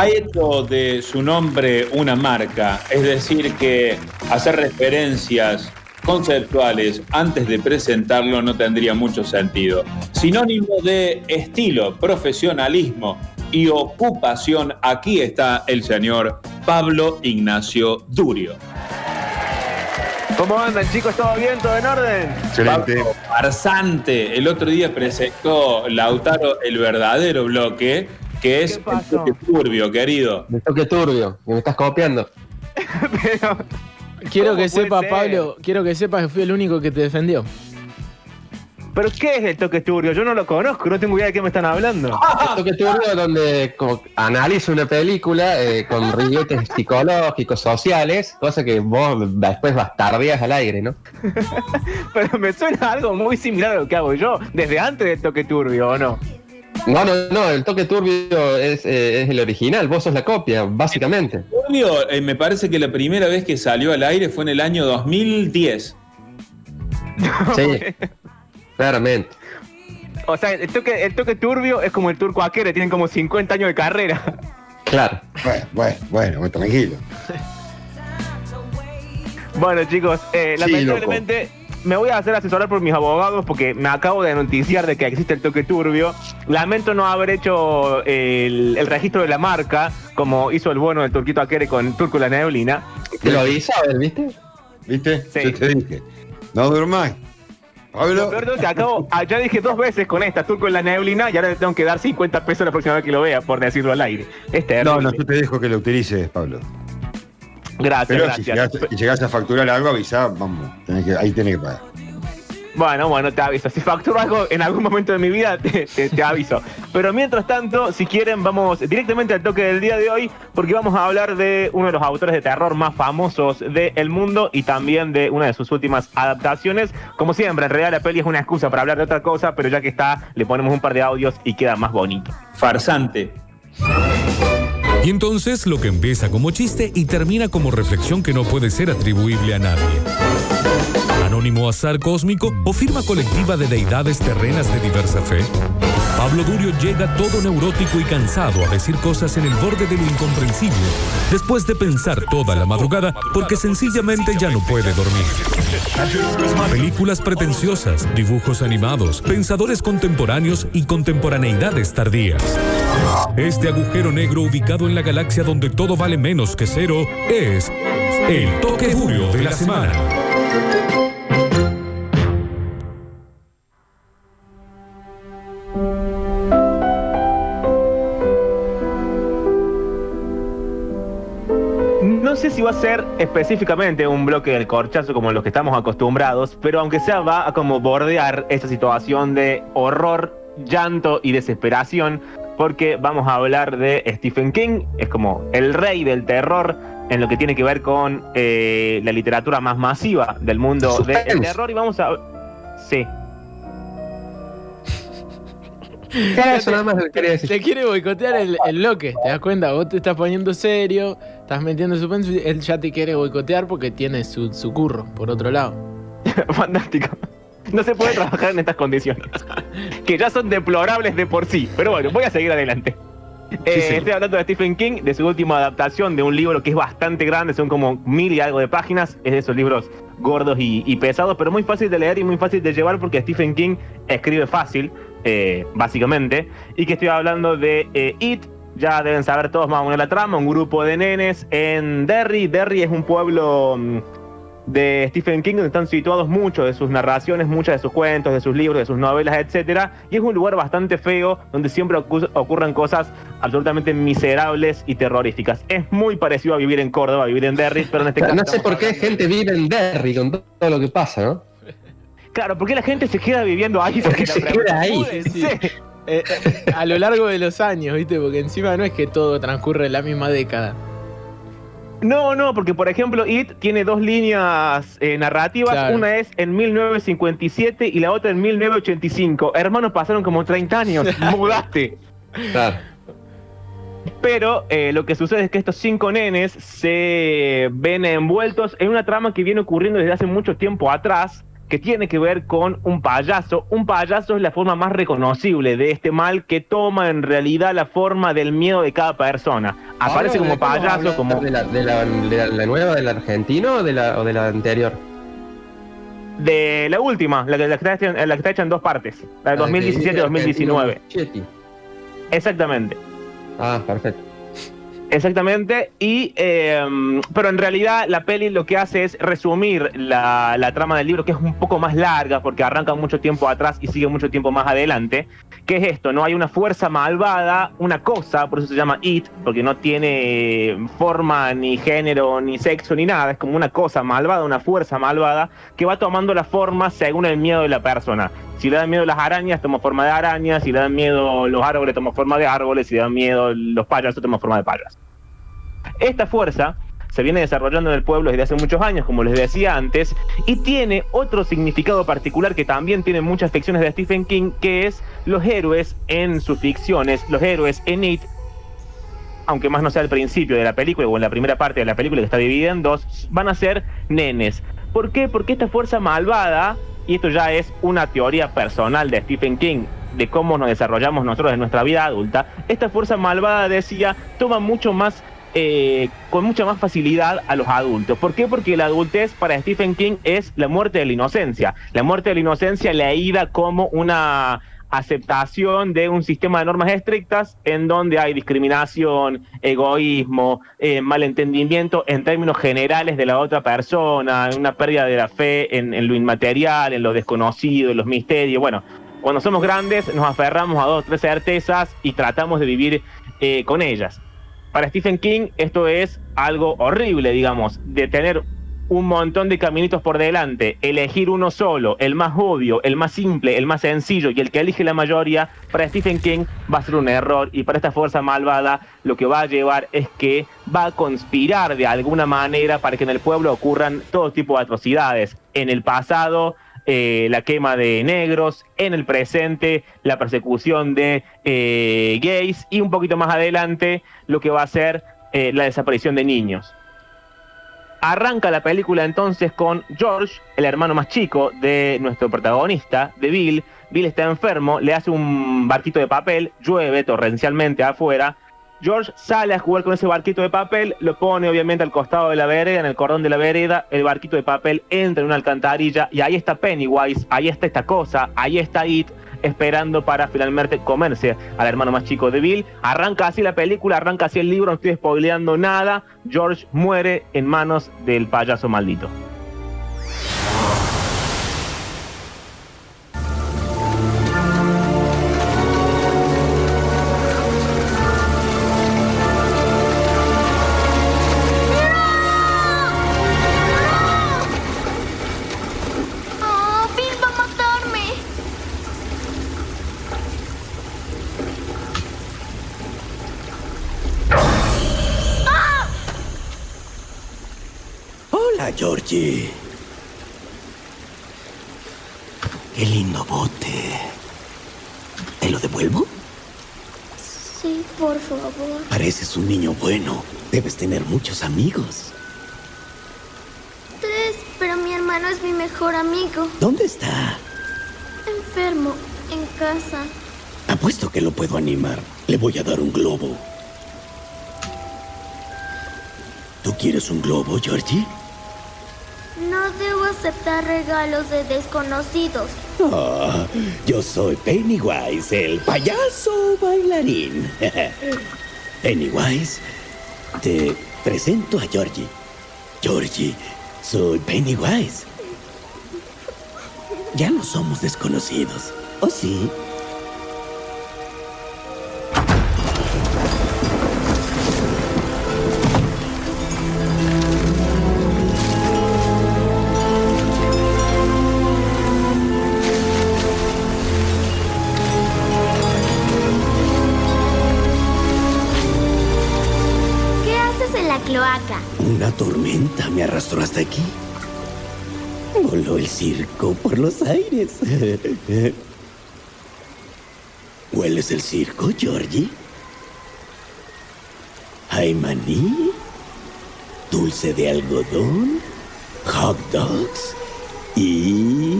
ha hecho de su nombre una marca, es decir, que hacer referencias conceptuales antes de presentarlo no tendría mucho sentido. Sinónimo de estilo, profesionalismo y ocupación, aquí está el señor Pablo Ignacio Durio. ¿Cómo andan chicos? ¿Todo bien? ¿Todo en orden? Excelente. Pablo Farsante, el otro día presentó Lautaro el verdadero bloque, que es el toque turbio, querido. El toque turbio, me estás copiando. Pero, quiero que sepa, Pablo, quiero que sepas que fui el único que te defendió. ¿Pero qué es el toque turbio? Yo no lo conozco, no tengo idea de qué me están hablando. El toque turbio es donde como, analizo una película eh, con riguetes psicológicos, sociales, cosa que vos después bastardeas al aire, ¿no? Pero me suena algo muy similar a lo que hago yo, desde antes del toque turbio, ¿o no? No, no, no, el toque turbio es, eh, es el original, vos sos la copia, básicamente. Turbio, eh, me parece que la primera vez que salió al aire fue en el año 2010. Sí, claramente. O sea, el toque, el toque turbio es como el turco Aquere, tienen como 50 años de carrera. Claro. Bueno, bueno, bueno, tranquilo. Bueno, chicos, eh, Sí, lamentablemente me voy a hacer asesorar por mis abogados porque me acabo de noticiar de que existe el toque turbio. Lamento no haber hecho el, el registro de la marca, como hizo el bueno del turquito Aquere con Turco la Neblina. Te lo aviso, a ver, ¿viste? ¿Viste? Sí. Yo te dije. No durmáis. Lo Pablo, que acabo, ah, ya dije dos veces con esta, Turco en la Neblina, y ahora le tengo que dar 50 pesos la próxima vez que lo vea, por decirlo al aire. Es terrible. no, no, yo te dejo que lo utilices, Pablo. Gracias, Pero si gracias. llegás, si llegás a facturar algo, avisá, vamos, tenés que, ahí tenés que pagar. Bueno, bueno, te aviso. Si facturo algo en algún momento de mi vida, te, te- te aviso. Pero mientras tanto, si quieren, vamos directamente al toque del día de hoy, porque vamos a hablar de uno de los autores de terror más famosos del mundo y también de una de sus últimas adaptaciones. Como siempre, en realidad la peli es una excusa para hablar de otra cosa, pero ya que está, le ponemos un par de audios y queda más bonito. Farsante. Y entonces lo que empieza como chiste y termina como reflexión que no puede ser atribuible a nadie. Anónimo azar cósmico o firma colectiva de deidades terrenas de diversa fe. Pablo Durio llega todo neurótico y cansado a decir cosas en el borde de lo incomprensible, después de pensar toda la madrugada porque sencillamente ya no puede dormir. Películas pretenciosas, dibujos animados, pensadores contemporáneos y contemporaneidades tardías. Este agujero negro ubicado en la galaxia donde todo vale menos que cero es el toque duro de la semana. No sé si va a ser específicamente un bloque del corchazo como los que estamos acostumbrados, pero aunque sea va a como bordear esa situación de horror, llanto y desesperación, porque vamos a hablar de Stephen King, es como el rey del terror en lo que tiene que ver con eh, la literatura más masiva del mundo del terror y vamos a... Sí. Eso nada más lo que quería decir. Te quiere boicotear el, el bloque, ¿te das cuenta? Vos te estás poniendo serio, estás metiendo y él ya te quiere boicotear porque tiene su, su curro, por otro lado. Fantástico. No se puede trabajar en estas condiciones. Que ya son deplorables de por sí. Pero bueno, voy a seguir adelante. Eh, sí. Estoy hablando de Stephen King, de su última adaptación de un libro que es bastante grande, son como mil y algo de páginas. Es de esos libros gordos y, y pesados, pero muy fácil de leer y muy fácil de llevar porque Stephen King escribe fácil, eh, básicamente. Y que estoy hablando de eh, It. Ya deben saber todos más o menos la trama. Un grupo de nenes en Derry. Derry es un pueblo mm, de Stephen King, donde están situados muchos de sus narraciones, muchos de sus cuentos, de sus libros, de sus novelas, etcétera, y es un lugar bastante feo donde siempre ocu- ocurren cosas absolutamente miserables y terroríficas. Es muy parecido a vivir en Córdoba, a vivir en Derry, pero en este caso No sé por qué gente vive en Derry con todo lo que pasa, ¿no? Claro, ¿por qué la gente se queda viviendo ahí? Porque La se pregunta. queda ahí. Sí. Eh, eh, a lo largo de los años, ¿viste? Porque encima no es que todo transcurre en la misma década. No, no, porque por ejemplo, It tiene dos líneas eh, narrativas. Claro. Una es en 1957 y la otra en 1985. Hermanos, pasaron como 30 años. Mudaste. Claro. Pero eh, lo que sucede es que estos cinco nenes se ven envueltos en una trama que viene ocurriendo desde hace mucho tiempo atrás, que tiene que ver con un payaso. Un payaso es la forma más reconocible de este mal que toma en realidad la forma del miedo de cada persona. Aparece como ¿de qué vamos a payaso, como ¿De la, de la, de la- la nueva del argentino o de la, o de la anterior? de la última, la que, la que está, hecha- la que está hecha en dos partes, la de La que dice 2017 y 2019. argentino Muschietti. Exactamente. Ah, perfecto. Exactamente, y eh, pero en realidad la peli lo que hace es resumir la, la trama del libro, que es un poco más larga, porque arranca mucho tiempo atrás y sigue mucho tiempo más adelante. ¿Qué es esto? No hay una fuerza malvada, una cosa, por eso se llama It, porque no tiene forma, ni género, ni sexo, ni nada, es como una cosa malvada, una fuerza malvada, que va tomando la forma según el miedo de la persona. Si le dan miedo las arañas, toma forma de arañas. Si le dan miedo los árboles, toma forma de árboles. Si le dan miedo los payasos, toma forma de payasos. Esta fuerza se viene desarrollando en el pueblo desde hace muchos años, como les decía antes, y tiene otro significado particular que también tiene muchas ficciones de Stephen King, que es los héroes en sus ficciones, los héroes en It, aunque más no sea al principio de la película o en la primera parte de la película que está dividida en dos, van a ser nenes. ¿Por qué? Porque esta fuerza malvada, y esto ya es una teoría personal de Stephen King, de cómo nos desarrollamos nosotros en nuestra vida adulta, esta fuerza malvada decía, toma mucho más, eh, con mucha más facilidad a los adultos. ¿Por qué? Porque la adultez para Stephen King es la muerte de la inocencia. La muerte de la inocencia leída como una aceptación de un sistema de normas estrictas en donde hay discriminación, egoísmo, eh, malentendimiento en términos generales de la otra persona, una pérdida de la fe en, en lo inmaterial, en lo desconocido, en los misterios. Bueno, cuando somos grandes nos aferramos a dos o tres certezas y tratamos de vivir eh, con ellas. Para Stephen King esto es algo horrible, digamos, de tener un montón de caminitos por delante, elegir uno solo, el más obvio, el más simple, el más sencillo y el que elige la mayoría, para Stephen King va a ser un error y para esta fuerza malvada lo que va a llevar es que va a conspirar de alguna manera para que en el pueblo ocurran todo tipo de atrocidades. En el pasado, eh, la quema de negros, en el presente la persecución de eh, gays y un poquito más adelante lo que va a ser eh, la desaparición de niños. Arranca la película entonces con George, el hermano más chico de nuestro protagonista, de Bill. Bill está enfermo, le hace un barquito de papel, llueve torrencialmente afuera. George sale a jugar con ese barquito de papel, lo pone obviamente al costado de la vereda, en el cordón de la vereda, el barquito de papel entra en una alcantarilla y ahí está Pennywise, ahí está esta cosa, ahí está It, esperando para finalmente comerse al hermano más chico de Bill. Arranca así la película, arranca así el libro, no estoy spoileando nada. George muere en manos del payaso maldito. Georgie. Qué lindo bote. ¿Te lo devuelvo? Sí, por favor. Pareces un niño bueno. Debes tener muchos amigos. Tres, pero mi hermano es mi mejor amigo. ¿Dónde está? Enfermo, en casa. Apuesto que lo puedo animar. Le voy a dar un globo. ¿Tú quieres un globo, Georgie? Aceptar regalos de desconocidos. Ah, yo soy Pennywise, el payaso bailarín. Pennywise, te presento a Georgie. Georgie, soy Pennywise. Ya no somos desconocidos. ¿O sí? Hasta aquí. Voló el circo por los aires. ¿Hueles el circo, Georgie? Hay maní, dulce de algodón, hot dogs y...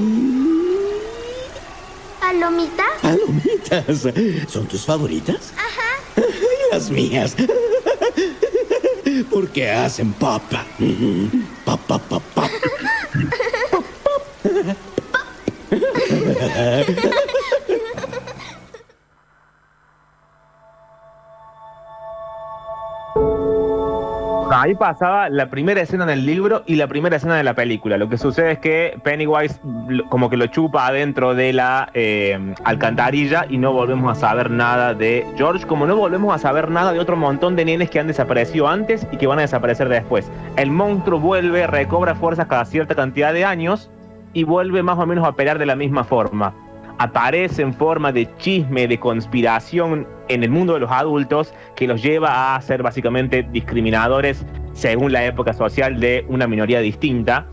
¿Palomitas? palomitas. ¿Son tus favoritas? Ajá. Las mías. porque hacen パッパッパッパッパッパッ。Ahí pasaba la primera escena del libro y la primera escena de la película. Lo que sucede es que Pennywise como que lo chupa adentro de la eh, alcantarilla y no volvemos a saber nada de George, como no volvemos a saber nada de otro montón de nenes que han desaparecido antes y que van a desaparecer después. El monstruo vuelve, recobra fuerzas cada cierta cantidad de años y vuelve más o menos a pelear de la misma forma. Aparece en forma de chisme, de conspiración en el mundo de los adultos que los lleva a ser básicamente discriminadores según la época social de una minoría distinta.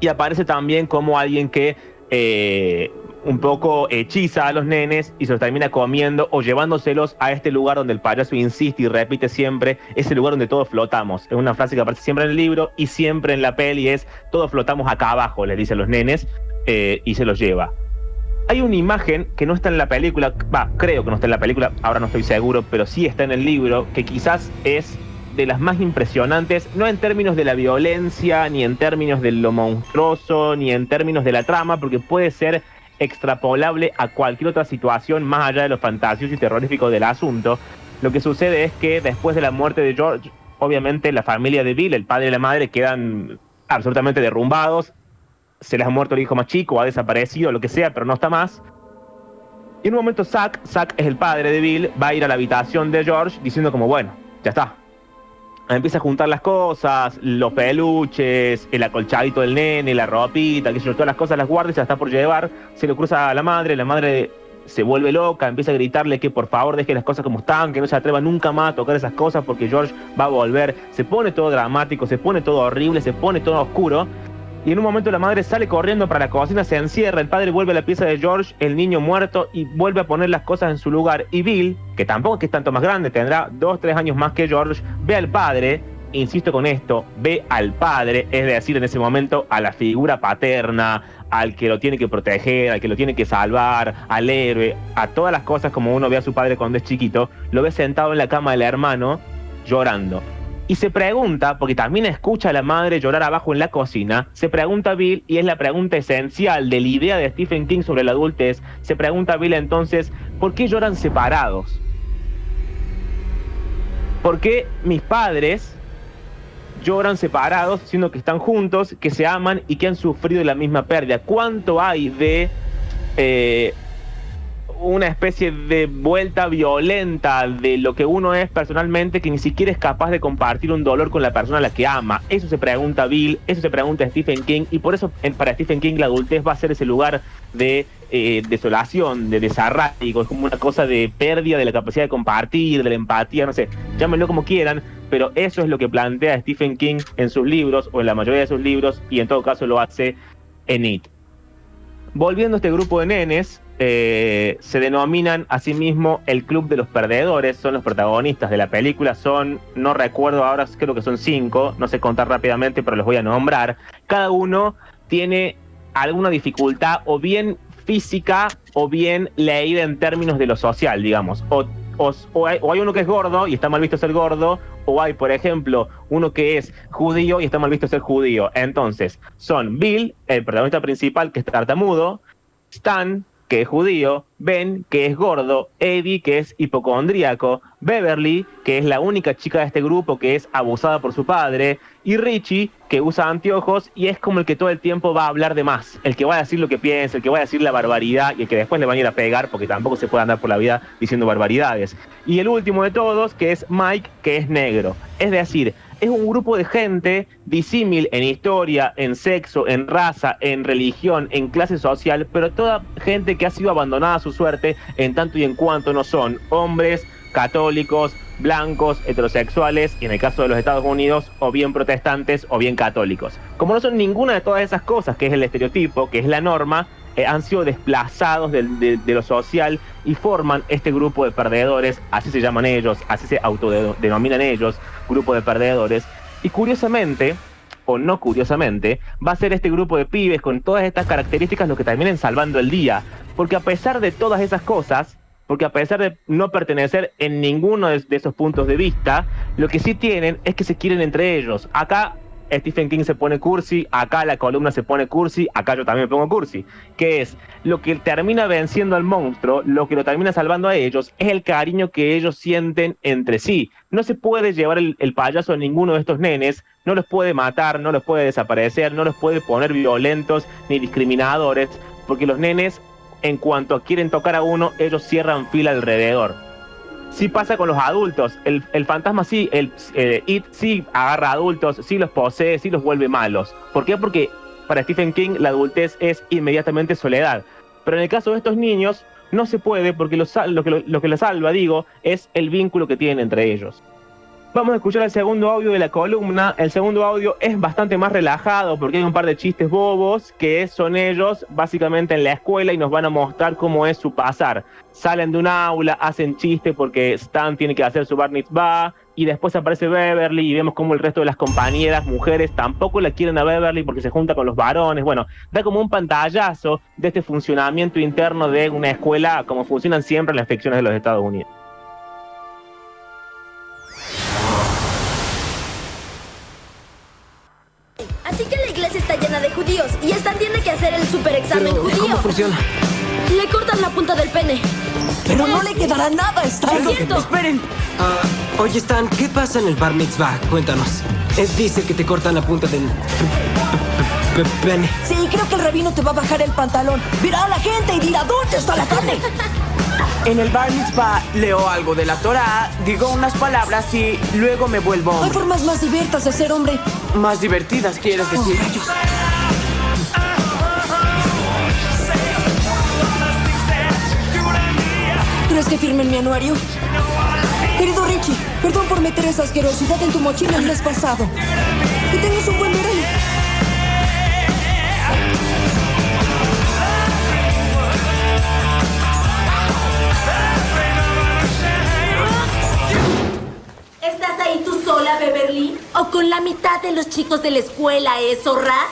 Y aparece también como alguien que eh, un poco hechiza a los nenes y se los termina comiendo o llevándoselos a este lugar donde el payaso insiste y repite siempre, es el lugar donde todos flotamos. Es una frase que aparece siempre en el libro y siempre en la peli es, todos flotamos acá abajo, les dice a los nenes, eh, y se los lleva. Hay una imagen que no está en la película, va, creo que no está en la película, ahora no estoy seguro, pero sí está en el libro, que quizás es de las más impresionantes, no en términos de la violencia, ni en términos de lo monstruoso, ni en términos de la trama, porque puede ser extrapolable a cualquier otra situación más allá de lo fantasioso y terrorífico del asunto. Lo que sucede es que después de la muerte de George, obviamente la familia de Bill, el padre y la madre, quedan absolutamente derrumbados. Se les ha muerto el hijo más chico, ha desaparecido, lo que sea, pero no está más. Y en un momento Zack, Zack es el padre de Bill, va a ir a la habitación de George diciendo como, bueno, ya está. Empieza a juntar las cosas, los peluches, el acolchadito del nene, la ropita, que yo, todas las cosas las guarda y se las está por llevar. Se lo cruza a la madre, la madre se vuelve loca, empieza a gritarle que por favor deje las cosas como están, que no se atreva nunca más a tocar esas cosas porque George va a volver. Se pone todo dramático, se pone todo horrible, se pone todo oscuro. Y en un momento la madre sale corriendo para la cocina, se encierra, el padre vuelve a la pieza de George, el niño muerto, y vuelve a poner las cosas en su lugar. Y Bill, que tampoco es que es tanto más grande, tendrá dos, tres años más que George, ve al padre, insisto con esto, ve al padre, es decir, en ese momento a la figura paterna, al que lo tiene que proteger, al que lo tiene que salvar, al héroe, a todas las cosas como uno ve a su padre cuando es chiquito, lo ve sentado en la cama del hermano llorando. Y se pregunta, porque también escucha a la madre llorar abajo en la cocina, se pregunta Bill, y es la pregunta esencial de la idea de Stephen King sobre la adultez, se pregunta Bill entonces, ¿por qué lloran separados? ¿Por qué mis padres lloran separados, siendo que están juntos, que se aman y que han sufrido la misma pérdida? ¿Cuánto hay de eh, una especie de vuelta violenta de lo que uno es personalmente que ni siquiera es capaz de compartir un dolor con la persona a la que ama. Eso se pregunta Bill, eso se pregunta Stephen King y por eso para Stephen King la adultez va a ser ese lugar de eh, desolación, de desarraigo, es como una cosa de pérdida de la capacidad de compartir, de la empatía, no sé, llámenlo como quieran, pero eso es lo que plantea Stephen King en sus libros o en la mayoría de sus libros y en todo caso lo hace en It. Volviendo a este grupo de nenes, eh, se denominan a sí mismo el Club de los Perdedores, son los protagonistas de la película, son, no recuerdo ahora, creo que son cinco, no sé contar rápidamente, pero los voy a nombrar. Cada uno tiene alguna dificultad o bien física o bien leída en términos de lo social, digamos. O, hay, o hay uno que es gordo y está mal visto ser gordo, o hay, por ejemplo, uno que es judío y está mal visto ser judío. Entonces, son Bill, el protagonista principal, que es tartamudo, Stan, que es judío, Ben, que es gordo, Eddie, que es hipocondríaco, Beverly, que es la única chica de este grupo que es abusada por su padre, y Richie, que usa anteojos y es como el que todo el tiempo va a hablar de más, el que va a decir lo que piensa, el que va a decir la barbaridad y el que después le van a ir a pegar porque tampoco se puede andar por la vida diciendo barbaridades. Y el último de todos, que es Mike, que es negro. Es decir, es un grupo de gente disímil en historia, en sexo, en raza, en religión, en clase social, pero toda gente que ha sido abandonada a su suerte en tanto y en cuanto no son hombres, católicos, blancos, heterosexuales y en el caso de los Estados Unidos o bien protestantes o bien católicos. Como no son ninguna de todas esas cosas, que es el estereotipo, que es la norma, eh, han sido desplazados de, de lo social y forman este grupo de perdedores, así se llaman ellos, así se autodenominan ellos, grupo de perdedores. Y curiosamente, o no curiosamente, va a ser este grupo de pibes con todas estas características lo que terminen salvando el día. Porque a pesar de todas esas cosas, porque a pesar de no pertenecer en ninguno de esos puntos de vista, lo que sí tienen es que se quieren entre ellos. Acá Stephen King se pone cursi, acá la columna se pone cursi, acá yo también me pongo cursi, que es lo que termina venciendo al monstruo, lo que lo termina salvando a ellos, es el cariño que ellos sienten entre sí. No se puede llevar el, el payaso a ninguno de estos nenes, no los puede matar, no los puede desaparecer, no los puede poner violentos ni discriminadores, porque los nenes, en cuanto quieren tocar a uno, ellos cierran fila alrededor. Sí pasa con los adultos. El, el fantasma sí, el eh, It sí agarra adultos, sí los posee, sí los vuelve malos. ¿Por qué? Porque para Stephen King la adultez es inmediatamente soledad. Pero en el caso de estos niños no se puede porque lo, lo que, lo, que los salva, digo, es el vínculo que tienen entre ellos. Vamos a escuchar el segundo audio de la columna. El segundo audio es bastante más relajado porque hay un par de chistes bobos que son ellos básicamente en la escuela y nos van a mostrar cómo es su pasar. Salen de un aula, hacen chistes porque Stan tiene que hacer su bar mitzvah y después aparece Beverly y vemos cómo el resto de las compañeras mujeres tampoco la quieren a Beverly porque se junta con los varones. Bueno, da como un pantallazo de este funcionamiento interno de una escuela como funcionan siempre las ficciones de los Estados Unidos. Judíos y Stan tiene que hacer el super examen Pero, judío. ¿Cómo funciona? Le cortan la punta del pene. Pero no le quedará nada, Stan. Es cierto. Esperen. Ah, oye, Stan, ¿qué pasa en el bar mitzvah? Cuéntanos. Es dice que te cortan la punta del p- p- pene. Sí, creo que el rabino te va a bajar el pantalón. Verá a la gente y dirá, ¿dónde está la carne? En el bar mitzvah leo algo de la Torah, digo unas palabras y luego me vuelvo Hay hombre. formas más divertidas de ser hombre. Más divertidas, quieres decir. ¿Crees que firme en mi anuario? Querido Richie, perdón por meter esa asquerosidad en tu mochila el mes pasado. Que tengas un buen verano. ¿Estás ahí tú sola, Beverly? ¿O con la mitad de los chicos de la escuela, eh, zorra?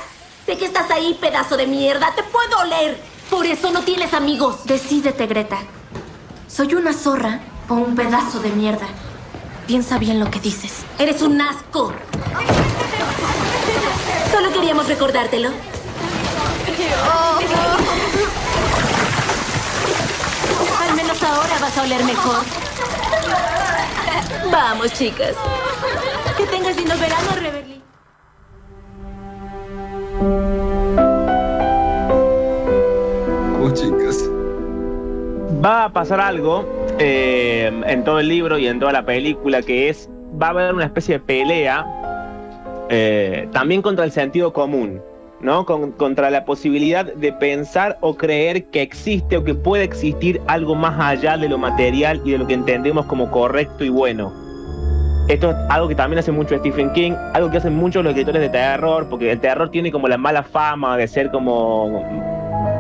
Sé que estás ahí, pedazo de mierda. Te puedo oler. Por eso no tienes amigos. Decídete, Greta. ¿Soy una zorra o un pedazo de mierda? Piensa bien lo que dices. Eres un asco. Solo queríamos recordártelo. Al menos ahora vas a oler mejor. Vamos, chicas. Que tengas lindo verano, Beverly. Va a pasar algo eh, en todo el libro y en toda la película que es, va a haber una especie de pelea eh, también contra el sentido común, ¿no? Con- contra la posibilidad de pensar o creer que existe o que puede existir algo más allá de lo material y de lo que entendemos como correcto y bueno. Esto es algo que también hace mucho Stephen King, algo que hacen muchos los escritores de terror, porque el terror tiene como la mala fama de ser como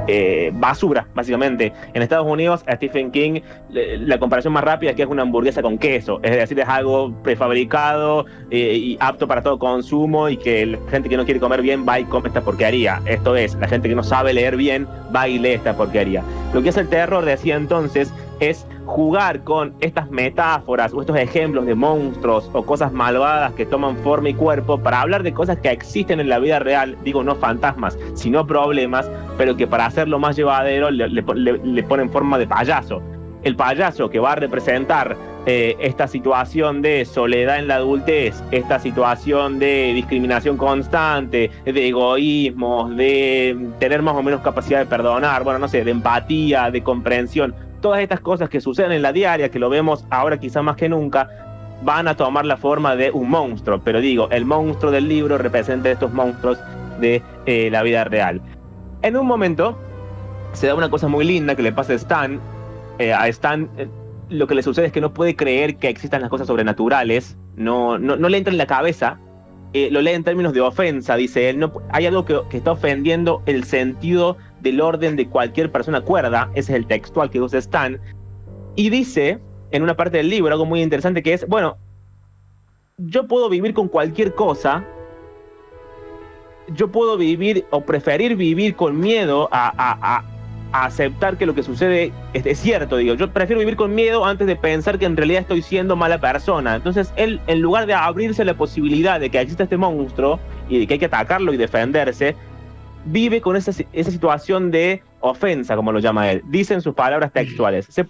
eh, basura, básicamente. En Estados Unidos, a Stephen King, la comparación más rápida es que es una hamburguesa con queso, es decir, es algo prefabricado eh, y apto para todo consumo y que la gente que no quiere comer bien va y come esta porquería. Esto es, la gente que no sabe leer bien va y lee esta porquería. Lo que hace el terror, decía entonces, es jugar con estas metáforas o estos ejemplos de monstruos o cosas malvadas que toman forma y cuerpo para hablar de cosas que existen en la vida real, digo no fantasmas, sino problemas, pero que para hacerlo más llevadero le, le pon- le- le ponen forma de payaso. El payaso que va a representar eh, esta situación de soledad en la adultez, esta situación de discriminación constante, de egoísmo, de tener más o menos capacidad de perdonar, bueno, no sé, de empatía, de comprensión, todas estas cosas que suceden en la diaria, que lo vemos ahora quizá más que nunca, van a tomar la forma de un monstruo. Pero digo, el monstruo del libro representa estos monstruos de eh, la vida real. En un momento se da una cosa muy linda que le pasa a Stan. Eh, a Stan eh, lo que le sucede es que no puede creer que existan las cosas sobrenaturales, no, no, no le entra en la cabeza. lo lee en términos de ofensa, dice él. No, hay algo que está ofendiendo el sentido del orden de cualquier persona cuerda. Ese es el textual que usa Stan. Y dice en una parte del libro algo muy interesante que es, bueno, yo puedo vivir con cualquier cosa, yo puedo vivir o preferir vivir con miedo a, a- a- aceptar que lo que sucede es, es cierto. Digo, yo prefiero vivir con miedo antes de pensar que en realidad estoy siendo mala persona. Entonces, él, en lugar de abrirse la posibilidad de que exista este monstruo y de que hay que atacarlo y defenderse, vive con esa, esa situación de ofensa, como lo llama él. Dicen sus palabras textuales. Se,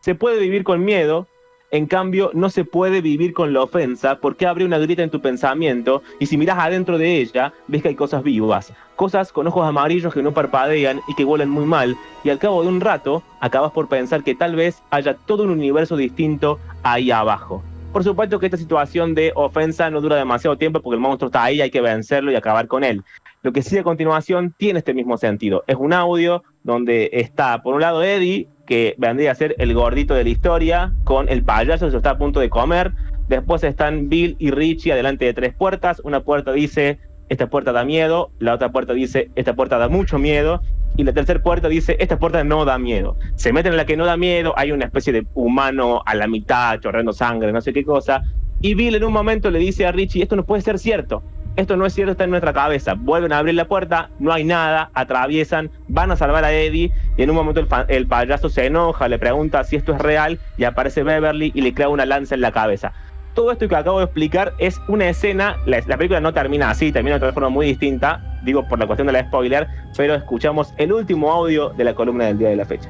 se puede vivir con miedo, en cambio no se puede vivir con la ofensa porque abre una grieta en tu pensamiento y si miras adentro de ella ves que hay cosas vivas, cosas con ojos amarillos que no parpadean y que huelen muy mal y al cabo de un rato acabas por pensar que tal vez haya todo un universo distinto ahí abajo. Por supuesto que esta situación de ofensa no dura demasiado tiempo porque el monstruo está ahí, hay que vencerlo y acabar con él. Lo que sigue a continuación tiene este mismo sentido. Es un audio donde está, por un lado, Eddie, que vendría a ser el gordito de la historia, con el payaso que se está a punto de comer. Después están Bill y Richie adelante de tres puertas. Una puerta dice, esta puerta da miedo. La otra puerta dice, esta puerta da mucho miedo. Y la tercera puerta dice, esta puerta no da miedo. Se meten en la que no da miedo, hay una especie de humano a la mitad, chorreando sangre, no sé qué cosa. Y Bill en un momento le dice a Richie, esto no puede ser cierto. Esto no es cierto, está en nuestra cabeza. Vuelven a abrir la puerta, no hay nada, atraviesan, van a salvar a Eddie y en un momento el, el payaso se enoja, le pregunta si esto es real y aparece Beverly y le clava una lanza en la cabeza. Todo esto que acabo de explicar es una escena, la, la película no termina así, termina de otra forma muy distinta, digo por la cuestión de la spoiler, pero escuchamos el último audio de la columna del día de la fecha.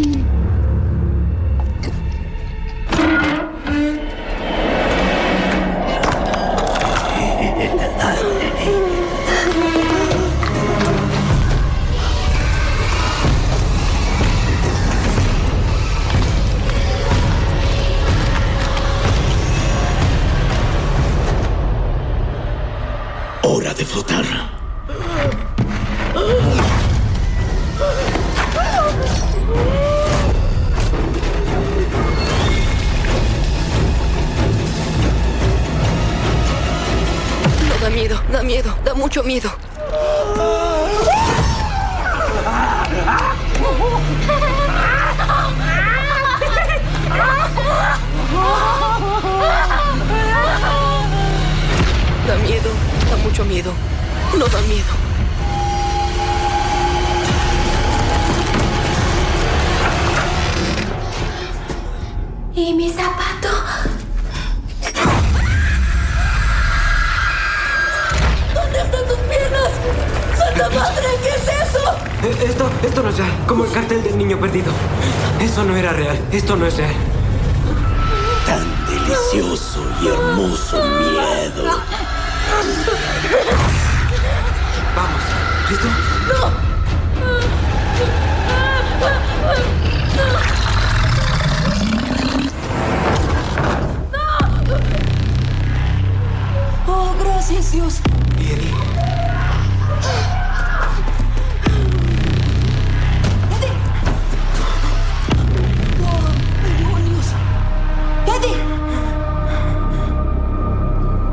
Hora de flotar. Da miedo, da miedo, da mucho miedo. ¿Y mi zapato? ¿Dónde están tus piernas? ¡Santa madre! ¿Qué es eso? Eh, Esto, esto no es real. Como el cartel del niño perdido. Eso no era real. Esto no es real. Tan delicioso y hermoso miedo. Vamos. ¿Listo? Oh, gracias, Dios. Oh, demonios. ¡Eddie!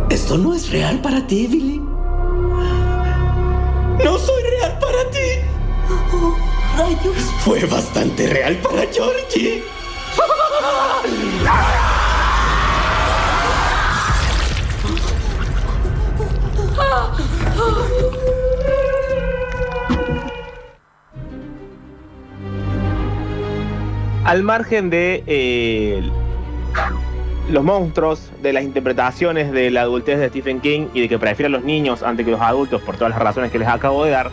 ¿Esto no es real para ti, Billy? No soy real para ti. Oh, rayos. Fue bastante real para Georgie. Al margen de eh, los monstruos, de las interpretaciones de la adultez de Stephen King y de que prefiere a los niños antes que los adultos por todas las razones que les acabo de dar,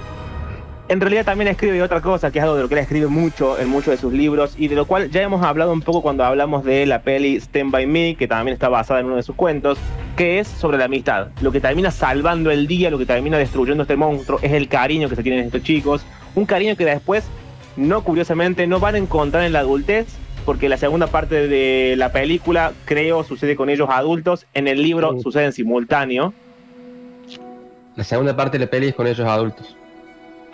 en realidad también escribe otra cosa, que es algo de lo que él escribe mucho en muchos de sus libros y de lo cual ya hemos hablado un poco cuando hablamos de la peli Stand By Me, que también está basada en uno de sus cuentos, que es sobre la amistad. Lo que termina salvando el día, lo que termina destruyendo este monstruo, es el cariño que se tienen estos chicos, un cariño que después, no curiosamente, no van a encontrar en la adultez, porque la segunda parte de la película, creo, sucede con ellos adultos, en el libro sucede en simultáneo. La segunda parte de la peli es con ellos adultos.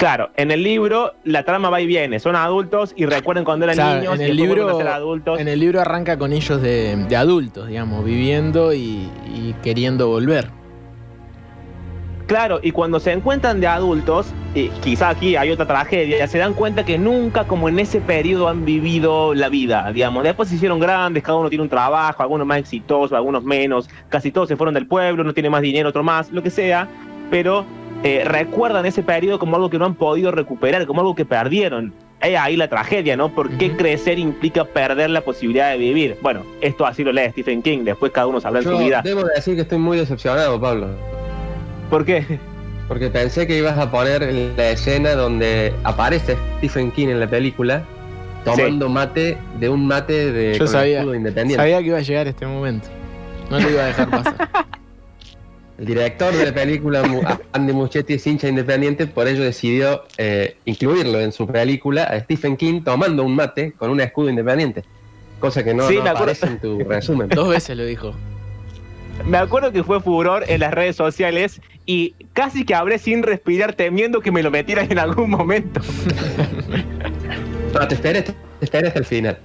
Claro, en el libro la trama va y viene, son adultos y recuerdan cuando eran O sea, niños en y el vuelven libro, adultos. en el libro arranca con ellos de, de adultos, digamos, viviendo y, y queriendo volver. Claro, y cuando se encuentran de adultos, y quizá aquí hay otra tragedia, se dan cuenta que nunca como en ese periodo han vivido la vida, digamos. Después se hicieron grandes, cada uno tiene un trabajo, algunos más exitosos, algunos menos, casi todos se fueron del pueblo, uno tiene más dinero, otro más, lo que sea, pero eh, recuerdan ese periodo como algo que no han podido recuperar, como algo que perdieron. Es ahí la tragedia, ¿no? ¿Por qué crecer implica perder la posibilidad de vivir? Bueno, esto así lo lee Stephen King, después cada uno sabrá en su vida. debo decir que estoy muy decepcionado, Pablo. ¿Por qué? Porque pensé que ibas a poner la escena donde aparece Stephen King en la película tomando mate de un mate de Yo sabía, independiente. sabía que iba a llegar este momento. No lo iba a dejar pasar. El director de la película, Andy Muschietti, es hincha independiente, por ello decidió eh, incluirlo en su película a Stephen King tomando un mate con un escudo independiente. Cosa que no, Sí, no me acuerdo. aparece en tu resumen. Dos veces lo dijo. Me acuerdo que fue furor en las redes sociales y casi que hablé sin respirar temiendo que me lo metieran en algún momento. No, te esperes, te esperes hasta el final.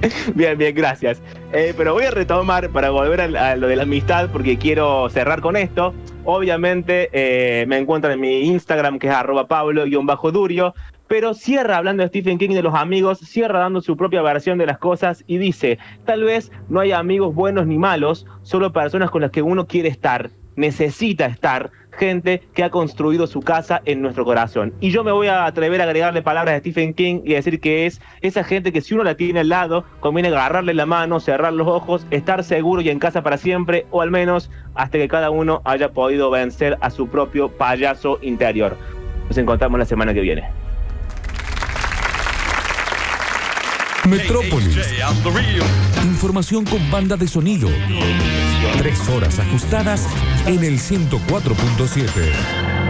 Bien, bien, gracias. Eh, pero voy a retomar para volver a, lo de la amistad porque quiero cerrar con esto. Obviamente eh, me encuentran en mi Instagram que es arroba pablo-durio, pero cierra hablando de Stephen King y de los amigos, cierra dando su propia versión de las cosas y dice, tal vez no hay amigos buenos ni malos, solo personas con las que uno quiere estar, necesita estar, gente que ha construido su casa en nuestro corazón. Y yo me voy a atrever a agregarle palabras de Stephen King y decir que es esa gente que si uno la tiene al lado, conviene agarrarle la mano, cerrar los ojos, estar seguro y en casa para siempre, o al menos hasta que cada uno haya podido vencer a su propio payaso interior. Nos encontramos la semana que viene. Metrópolis. Información con banda de sonido. Tres horas ajustadas en el 104.7.